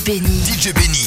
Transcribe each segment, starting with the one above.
DJ Benny.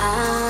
I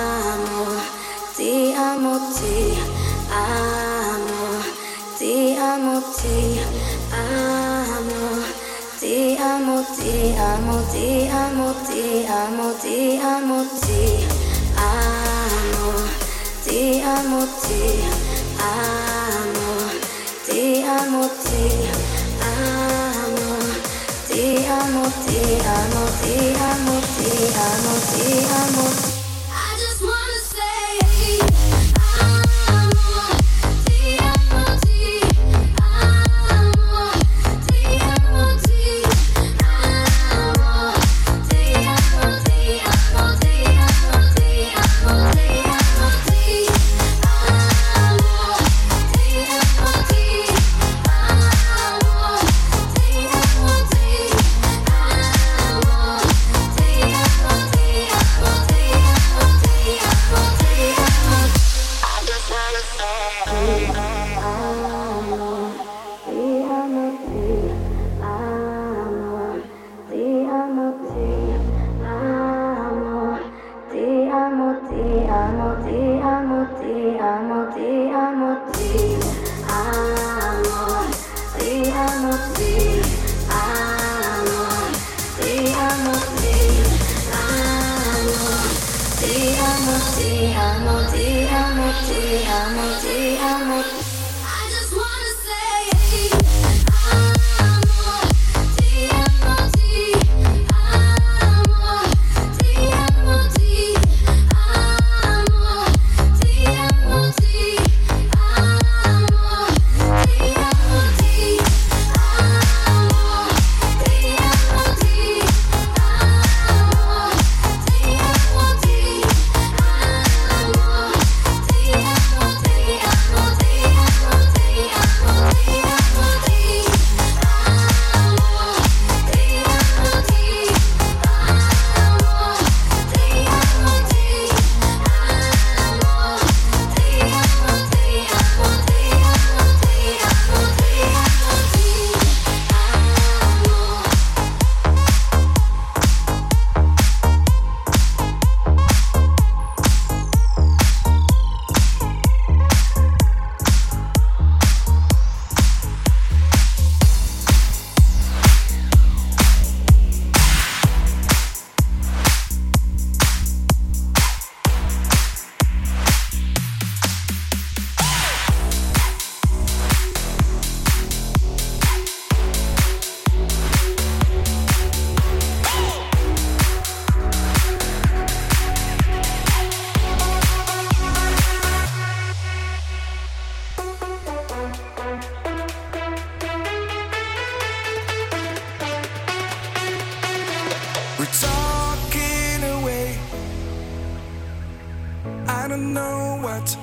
I don't know what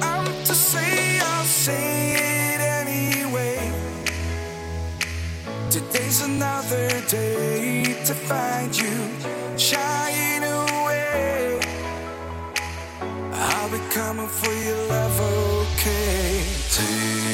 I'm to say. I'll say it anyway. Today's another day to find you shining away. I'll be coming for your love, okay? Take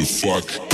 what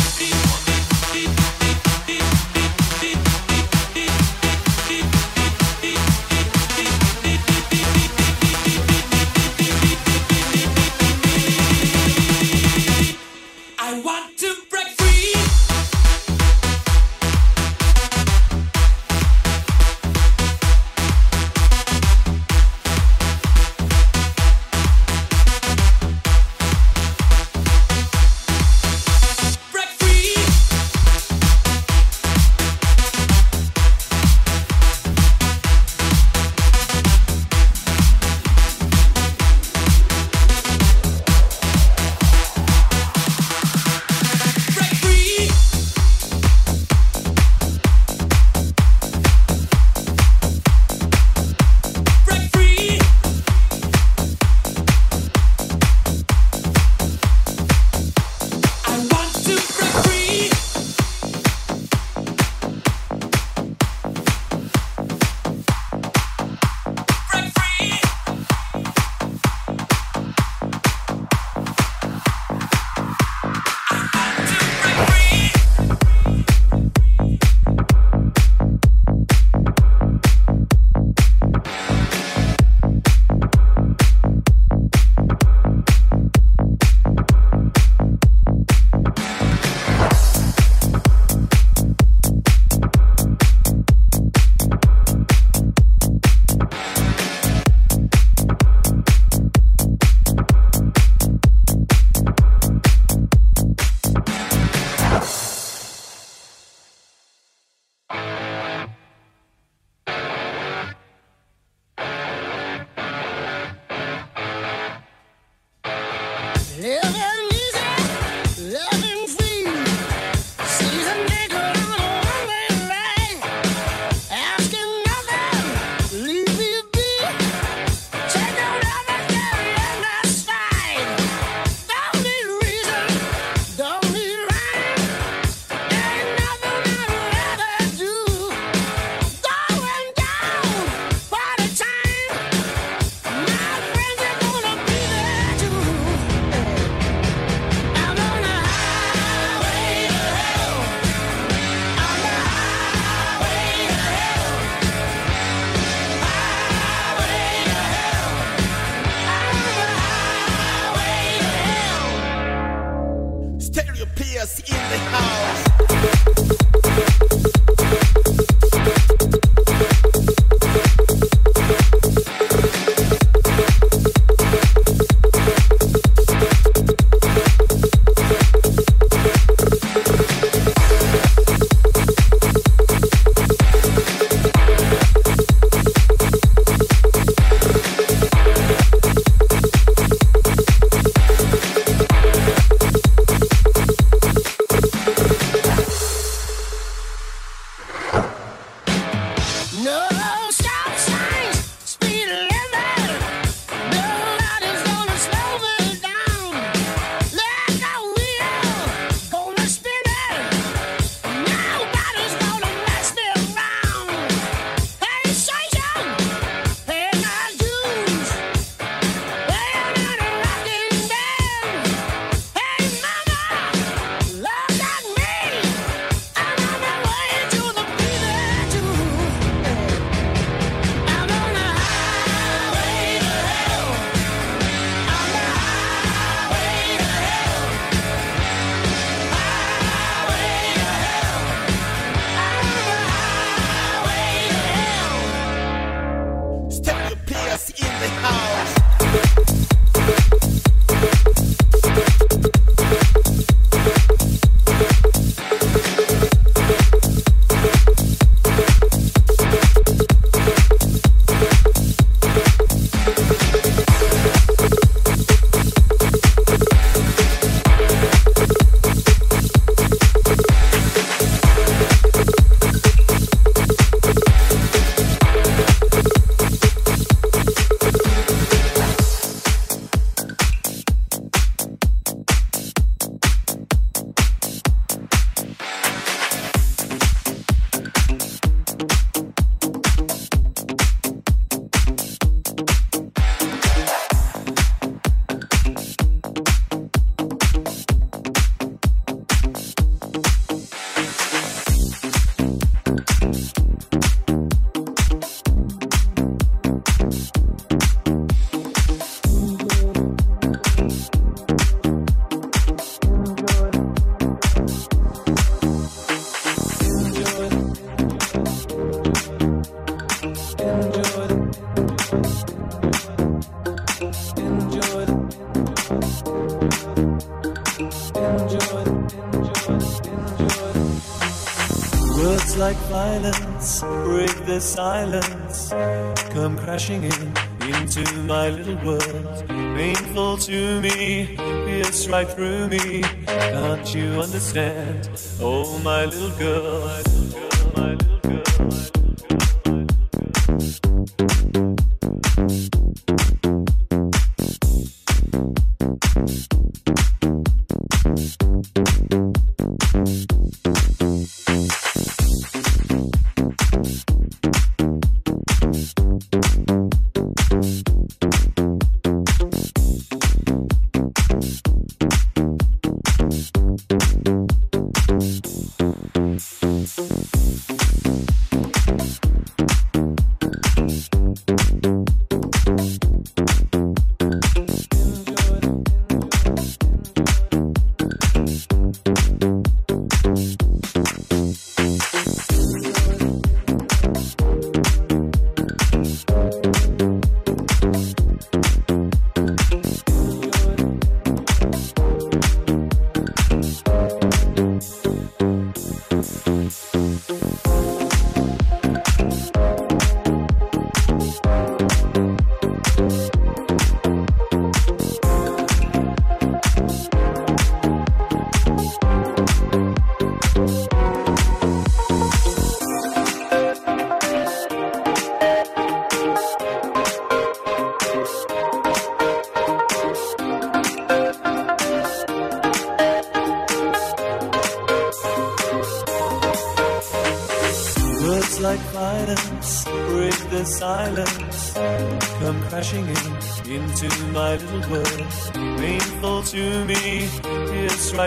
crashing in into my little world. Painful to me, pierce right through me. Can't you understand? Oh, my little girl, my little girl,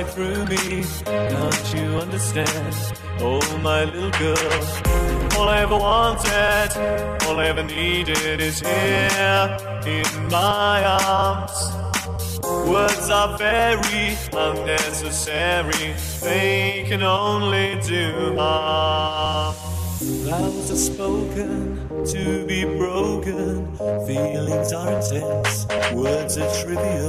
through me. Can't you understand? Oh, my little girl. All I ever wanted, all I ever needed is here in my arms. Words are very unnecessary, they can only do harm. Vows are spoken to be broken, feelings are intense, words are trivial,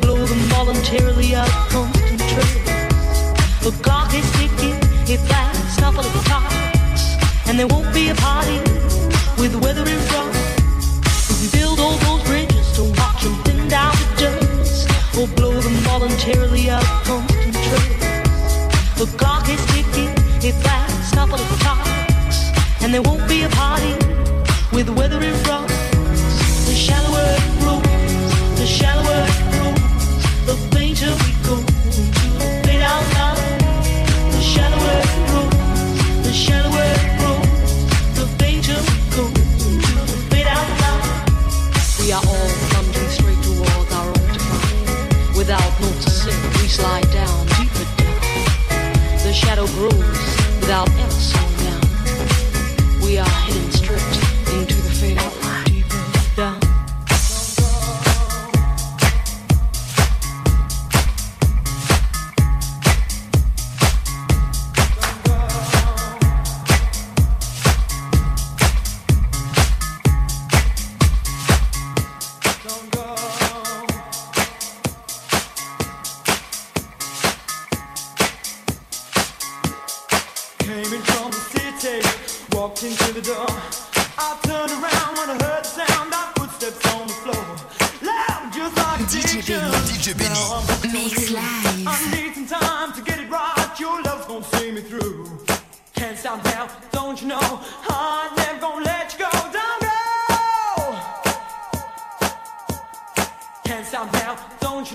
blow them voluntarily out of constant trust. The clock is ticking, its last couple of clocks, and there won't be a party with weather in front. We build all those bridges, don't watch them thin down to dust, or blow them voluntarily out of constant trust. The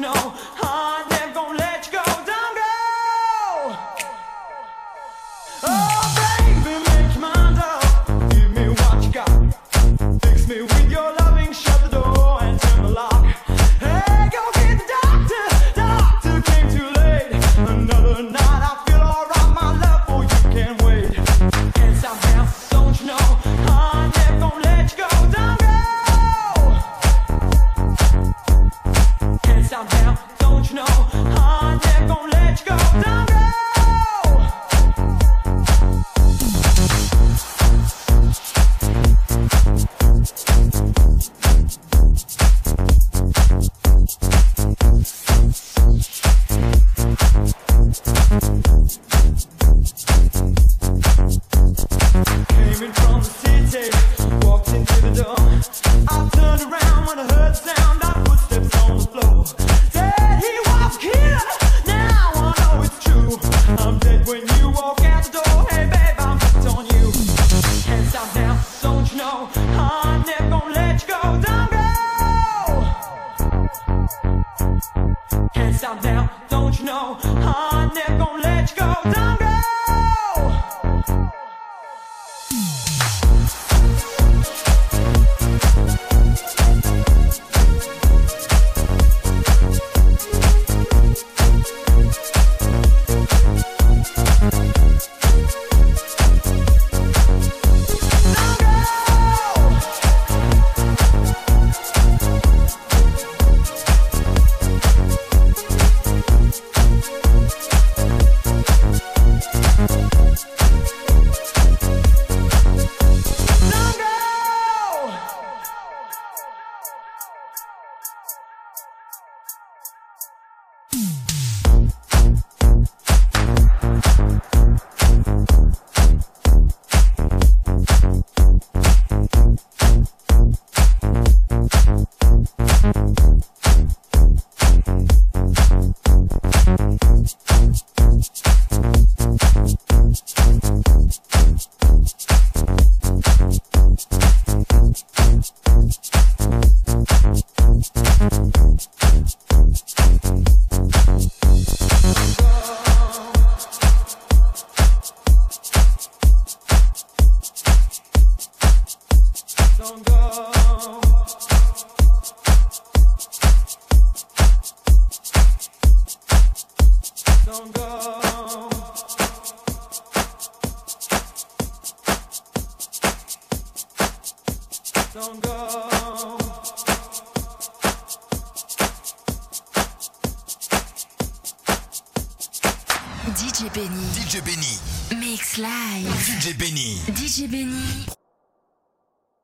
don't